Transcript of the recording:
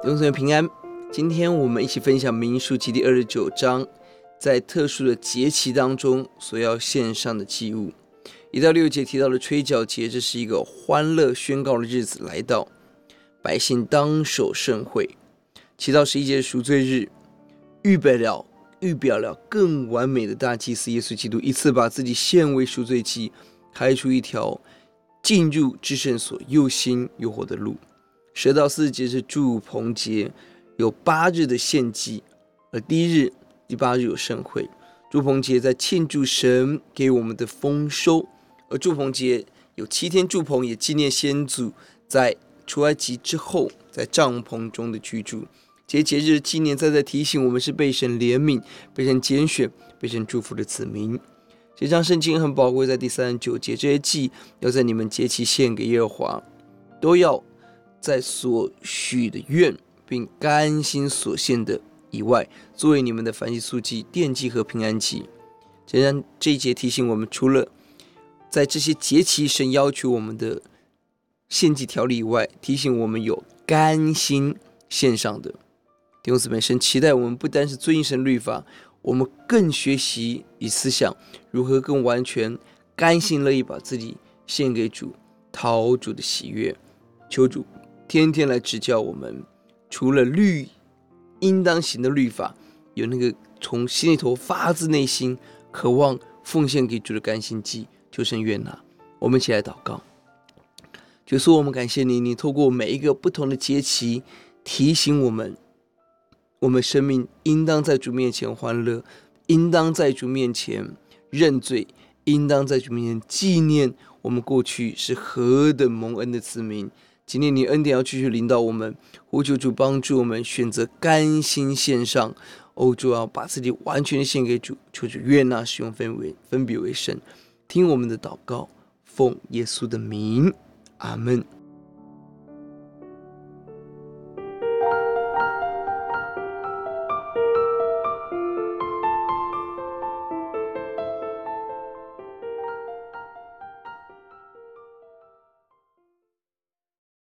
弟兄姊妹平安，今天我们一起分享民数记第二十九章，在特殊的节期当中所要献上的祭物。一到六节提到的吹角节，这是一个欢乐宣告的日子来到，百姓当守盛会。七到十一节赎罪日，预备了预表了更完美的大祭司耶稣基督，一次把自己献为赎罪祭，开出一条进入至圣所又新又活的路。十到四节是祝棚节，有八日的献祭，而第一日、第八日有盛会。祝棚节在庆祝神给我们的丰收，而祝棚节有七天祝棚，也纪念先祖在出埃及之后在帐篷中的居住。这些节日纪念再在提醒我们是被神怜悯、被神拣选、被神祝福的子民。这张圣经很宝贵，在第三十九节，这些祭要在你们节期献给耶和华，都要。在所许的愿并甘心所献的以外，作为你们的燔祭、素祭、奠祭和平安祭。这样这一节提醒我们，除了在这些节期神要求我们的献祭条例以外，提醒我们有甘心献上的。弟兄姊妹，神期待我们不单是遵行神律法，我们更学习以思想如何更完全、甘心乐意把自己献给主，讨主的喜悦。求主。天天来指教我们，除了律应当行的律法，有那个从心里头发自内心渴望奉献给主的甘心祭，求神悦纳。我们一起来祷告，就说我们感谢你，你透过每一个不同的节期提醒我们，我们生命应当在主面前欢乐，应当在主面前认罪，应当在主面前纪念我们过去是何等蒙恩的子民。今天你恩典要继续领导我们，呼求主帮助我们选择甘心献上，欧，主要把自己完全献给主，求主悦纳使用分为分别为圣，听我们的祷告，奉耶稣的名，阿门。